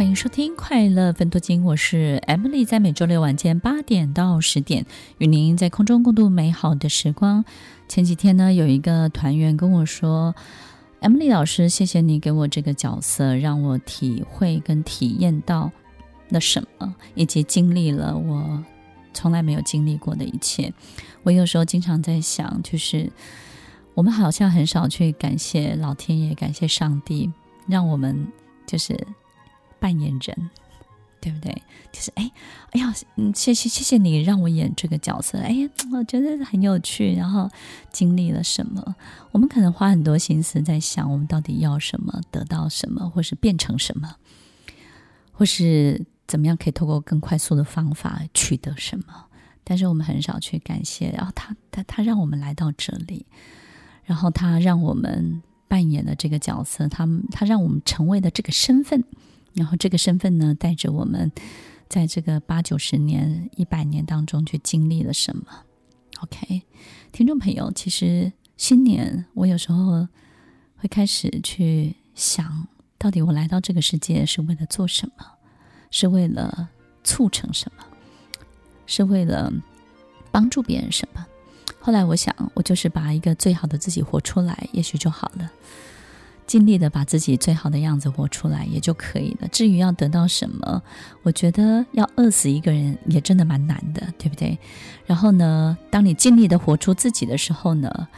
欢迎收听《快乐分多金》，我是 Emily，在每周六晚间八点到十点，与您在空中共度美好的时光。前几天呢，有一个团员跟我说：“Emily 老师，谢谢你给我这个角色，让我体会跟体验到了什么，以及经历了我从来没有经历过的一切。”我有时候经常在想，就是我们好像很少去感谢老天爷，感谢上帝，让我们就是。扮演人，对不对？就是哎，哎呀，嗯，谢谢谢谢你让我演这个角色。哎呀，我觉得很有趣。然后经历了什么？我们可能花很多心思在想，我们到底要什么，得到什么，或是变成什么，或是怎么样可以透过更快速的方法取得什么。但是我们很少去感谢。然后他他他让我们来到这里，然后他让我们扮演了这个角色，他他让我们成为了这个身份。然后这个身份呢，带着我们在这个八九十年、一百年当中去经历了什么？OK，听众朋友，其实新年我有时候会开始去想，到底我来到这个世界是为了做什么？是为了促成什么？是为了帮助别人什么？后来我想，我就是把一个最好的自己活出来，也许就好了。尽力的把自己最好的样子活出来也就可以了。至于要得到什么，我觉得要饿死一个人也真的蛮难的，对不对？然后呢，当你尽力的活出自己的时候呢，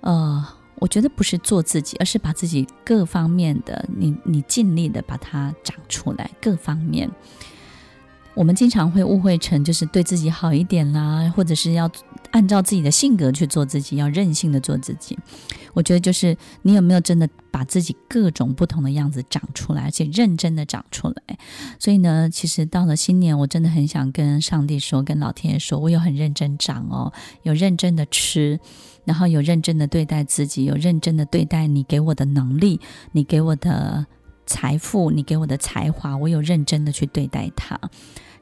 呃，我觉得不是做自己，而是把自己各方面的，你你尽力的把它长出来，各方面。我们经常会误会成就是对自己好一点啦，或者是要按照自己的性格去做自己，要任性的做自己。我觉得就是你有没有真的把自己各种不同的样子长出来，而且认真的长出来。所以呢，其实到了新年，我真的很想跟上帝说，跟老天爷说，我有很认真长哦，有认真的吃，然后有认真的对待自己，有认真的对待你给我的能力，你给我的财富，你给我的才华，我有认真的去对待它。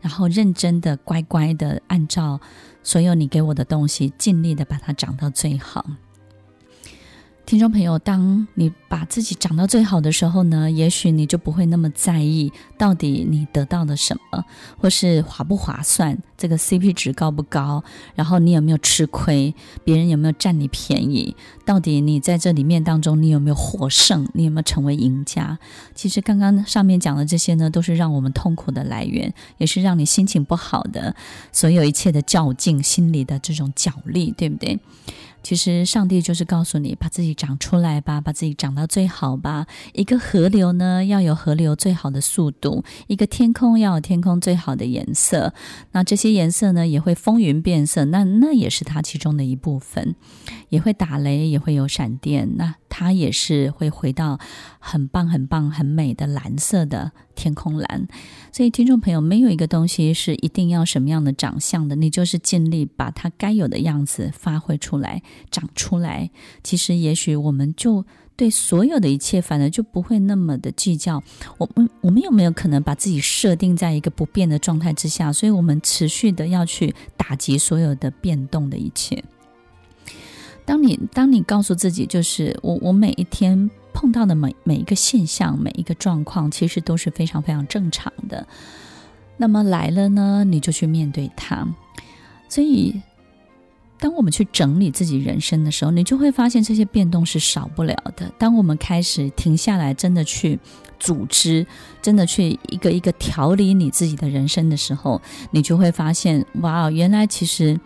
然后认真的、乖乖的，按照所有你给我的东西，尽力的把它长到最好。听众朋友，当你把自己长到最好的时候呢，也许你就不会那么在意到底你得到了什么，或是划不划算，这个 CP 值高不高，然后你有没有吃亏，别人有没有占你便宜，到底你在这里面当中你有没有获胜，你有没有成为赢家？其实刚刚上面讲的这些呢，都是让我们痛苦的来源，也是让你心情不好的所有一切的较劲，心里的这种角力，对不对？其实上帝就是告诉你，把自己长出来吧，把自己长到最好吧。一个河流呢，要有河流最好的速度；一个天空要有天空最好的颜色。那这些颜色呢，也会风云变色，那那也是它其中的一部分。也会打雷，也会有闪电，那它也是会回到很棒、很棒、很美的蓝色的天空蓝。所以，听众朋友，没有一个东西是一定要什么样的长相的，你就是尽力把它该有的样子发挥出来、长出来。其实，也许我们就对所有的一切，反而就不会那么的计较。我们我们有没有可能把自己设定在一个不变的状态之下？所以我们持续的要去打击所有的变动的一切。当你当你告诉自己，就是我我每一天。碰到的每每一个现象，每一个状况，其实都是非常非常正常的。那么来了呢，你就去面对它。所以，当我们去整理自己人生的时候，你就会发现这些变动是少不了的。当我们开始停下来，真的去组织，真的去一个一个调理你自己的人生的时候，你就会发现，哇，原来其实。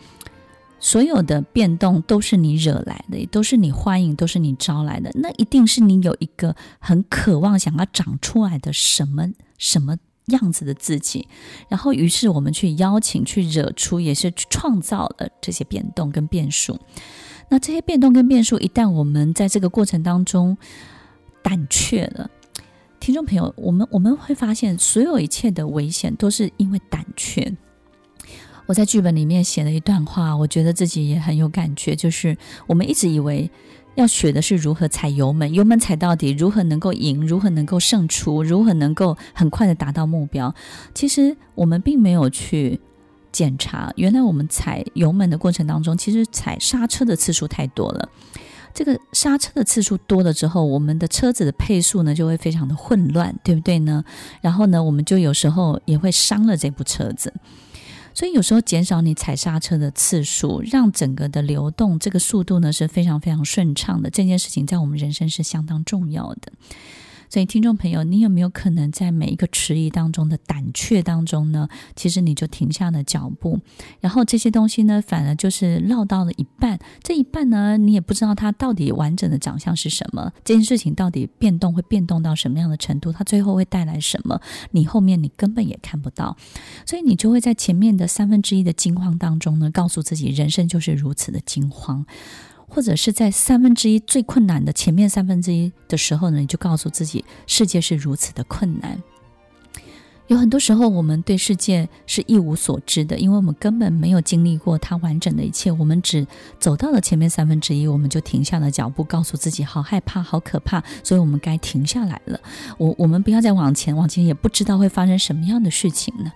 所有的变动都是你惹来的，也都是你欢迎，都是你招来的。那一定是你有一个很渴望想要长出来的什么什么样子的自己，然后于是我们去邀请、去惹出，也是去创造了这些变动跟变数。那这些变动跟变数，一旦我们在这个过程当中胆怯了，听众朋友，我们我们会发现，所有一切的危险都是因为胆怯。我在剧本里面写了一段话，我觉得自己也很有感觉。就是我们一直以为要学的是如何踩油门，油门踩到底，如何能够赢，如何能够胜出，如何能够很快的达到目标。其实我们并没有去检查，原来我们踩油门的过程当中，其实踩刹车的次数太多了。这个刹车的次数多了之后，我们的车子的配速呢就会非常的混乱，对不对呢？然后呢，我们就有时候也会伤了这部车子。所以有时候减少你踩刹车的次数，让整个的流动这个速度呢是非常非常顺畅的。这件事情在我们人生是相当重要的。所以，听众朋友，你有没有可能在每一个迟疑当中的胆怯当中呢？其实你就停下了脚步，然后这些东西呢，反而就是绕到了一半，这一半呢，你也不知道它到底完整的长相是什么，这件事情到底变动会变动到什么样的程度，它最后会带来什么，你后面你根本也看不到，所以你就会在前面的三分之一的惊慌当中呢，告诉自己，人生就是如此的惊慌。或者是在三分之一最困难的前面三分之一的时候呢，你就告诉自己，世界是如此的困难。有很多时候，我们对世界是一无所知的，因为我们根本没有经历过它完整的一切。我们只走到了前面三分之一，我们就停下了脚步，告诉自己好害怕、好可怕，所以我们该停下来了。我我们不要再往前，往前也不知道会发生什么样的事情呢？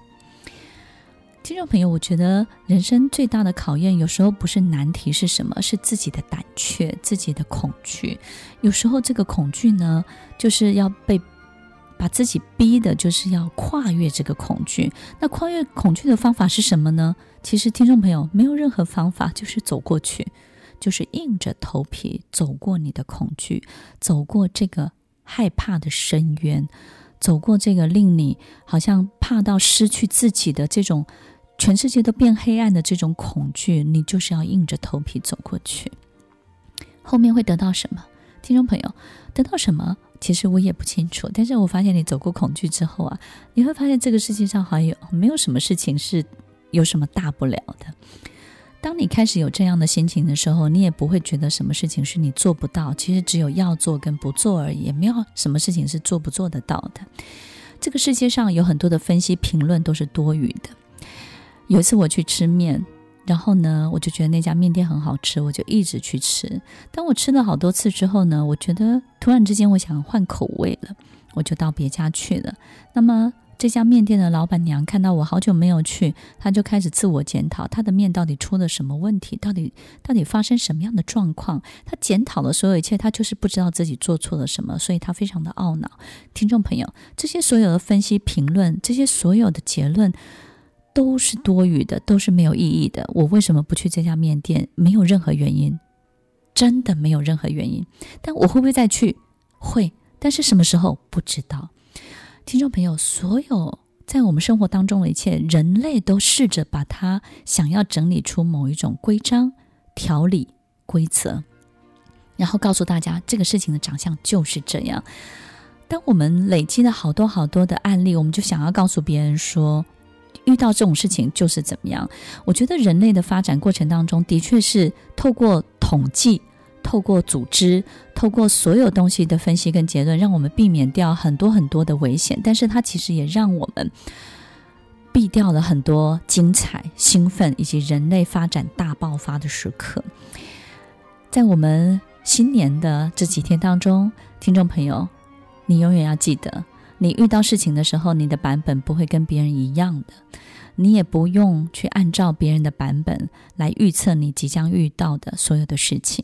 听众朋友，我觉得人生最大的考验，有时候不是难题是什么，是自己的胆怯、自己的恐惧。有时候这个恐惧呢，就是要被把自己逼的，就是要跨越这个恐惧。那跨越恐惧的方法是什么呢？其实听众朋友，没有任何方法，就是走过去，就是硬着头皮走过你的恐惧，走过这个害怕的深渊，走过这个令你好像怕到失去自己的这种。全世界都变黑暗的这种恐惧，你就是要硬着头皮走过去。后面会得到什么？听众朋友，得到什么？其实我也不清楚。但是我发现你走过恐惧之后啊，你会发现这个世界上好像有没有什么事情是有什么大不了的。当你开始有这样的心情的时候，你也不会觉得什么事情是你做不到。其实只有要做跟不做而已，也没有什么事情是做不做得到的。这个世界上有很多的分析评论都是多余的。有一次我去吃面，然后呢，我就觉得那家面店很好吃，我就一直去吃。当我吃了好多次之后呢，我觉得突然之间我想换口味了，我就到别家去了。那么这家面店的老板娘看到我好久没有去，她就开始自我检讨，她的面到底出了什么问题？到底到底发生什么样的状况？她检讨了所有一切，她就是不知道自己做错了什么，所以她非常的懊恼。听众朋友，这些所有的分析评论，这些所有的结论。都是多余的，都是没有意义的。我为什么不去这家面店？没有任何原因，真的没有任何原因。但我会不会再去？会，但是什么时候不知道。听众朋友，所有在我们生活当中的一切，人类都试着把它想要整理出某一种规章、条理、规则，然后告诉大家这个事情的长相就是这样。当我们累积了好多好多的案例，我们就想要告诉别人说。遇到这种事情就是怎么样？我觉得人类的发展过程当中，的确是透过统计、透过组织、透过所有东西的分析跟结论，让我们避免掉很多很多的危险。但是它其实也让我们避掉了很多精彩、兴奋以及人类发展大爆发的时刻。在我们新年的这几天当中，听众朋友，你永远要记得。你遇到事情的时候，你的版本不会跟别人一样的，你也不用去按照别人的版本来预测你即将遇到的所有的事情。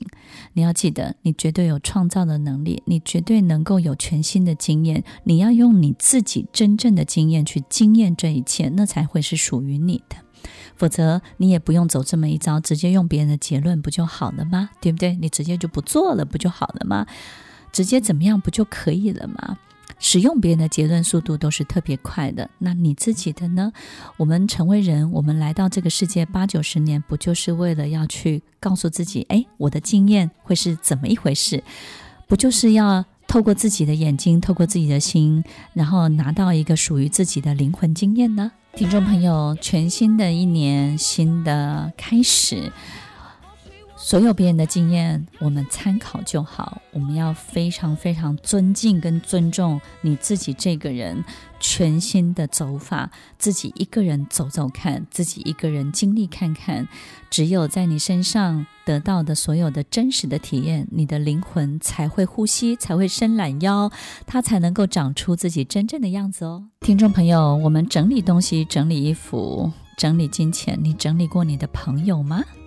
你要记得，你绝对有创造的能力，你绝对能够有全新的经验。你要用你自己真正的经验去经验这一切，那才会是属于你的。否则，你也不用走这么一招，直接用别人的结论不就好了吗？对不对？你直接就不做了，不就好了吗？直接怎么样不就可以了吗？使用别人的结论速度都是特别快的，那你自己的呢？我们成为人，我们来到这个世界八九十年，不就是为了要去告诉自己，哎，我的经验会是怎么一回事？不就是要透过自己的眼睛，透过自己的心，然后拿到一个属于自己的灵魂经验呢？听众朋友，全新的一年，新的开始。所有别人的经验，我们参考就好。我们要非常非常尊敬跟尊重你自己这个人全新的走法，自己一个人走走看，自己一个人经历看看。只有在你身上得到的所有的真实的体验，你的灵魂才会呼吸，才会伸懒腰，它才能够长出自己真正的样子哦。听众朋友，我们整理东西，整理衣服，整理金钱，你整理过你的朋友吗？